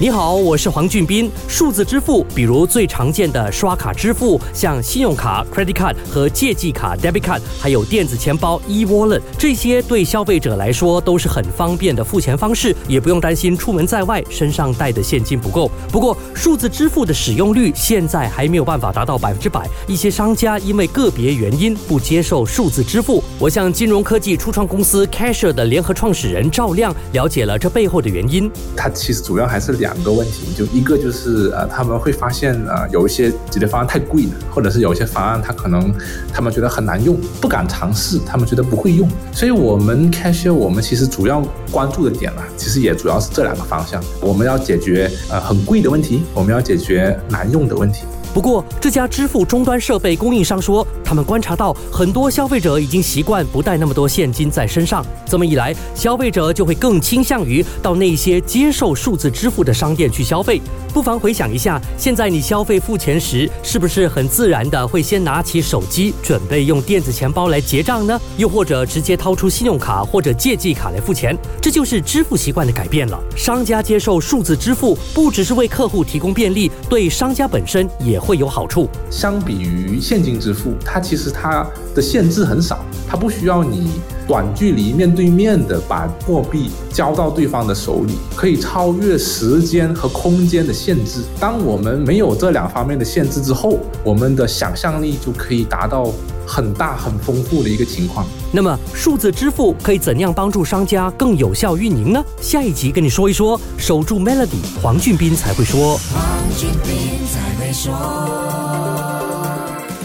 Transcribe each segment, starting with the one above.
你好，我是黄俊斌。数字支付，比如最常见的刷卡支付，像信用卡 （credit card） 和借记卡 （debit card），还有电子钱包 （e-wallet），这些对消费者来说都是很方便的付钱方式，也不用担心出门在外身上带的现金不够。不过，数字支付的使用率现在还没有办法达到百分之百，一些商家因为个别原因不接受数字支付。我向金融科技初创公司 Casher 的联合创始人赵亮了解了这背后的原因。它其实主要还是两。两个问题，就一个就是呃，他们会发现呃，有一些解决方案太贵了，或者是有一些方案他可能他们觉得很难用，不敢尝试，他们觉得不会用。所以，我们 Cashier 我们其实主要关注的点呢，其实也主要是这两个方向。我们要解决呃很贵的问题，我们要解决难用的问题。不过，这家支付终端设备供应商说，他们观察到很多消费者已经习惯不带那么多现金在身上，这么一来，消费者就会更倾向于到那些接受数字支付的商店去消费。不妨回想一下，现在你消费付钱时，是不是很自然的会先拿起手机，准备用电子钱包来结账呢？又或者直接掏出信用卡或者借记卡来付钱？这就是支付习惯的改变了。商家接受数字支付，不只是为客户提供便利，对商家本身也会有好处。相比于现金支付，它其实它的限制很少，它不需要你。短距离面对面的把货币交到对方的手里，可以超越时间和空间的限制。当我们没有这两方面的限制之后，我们的想象力就可以达到很大很丰富的一个情况。那么，数字支付可以怎样帮助商家更有效运营呢？下一集跟你说一说。守住 Melody，黄俊斌才会说。黄俊斌说。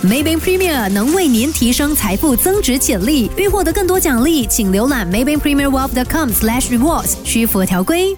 Maybank Premier 能为您提升财富增值潜力。欲获得更多奖励，请浏览 maybankpremierwealth.com/rewards，需符合条规。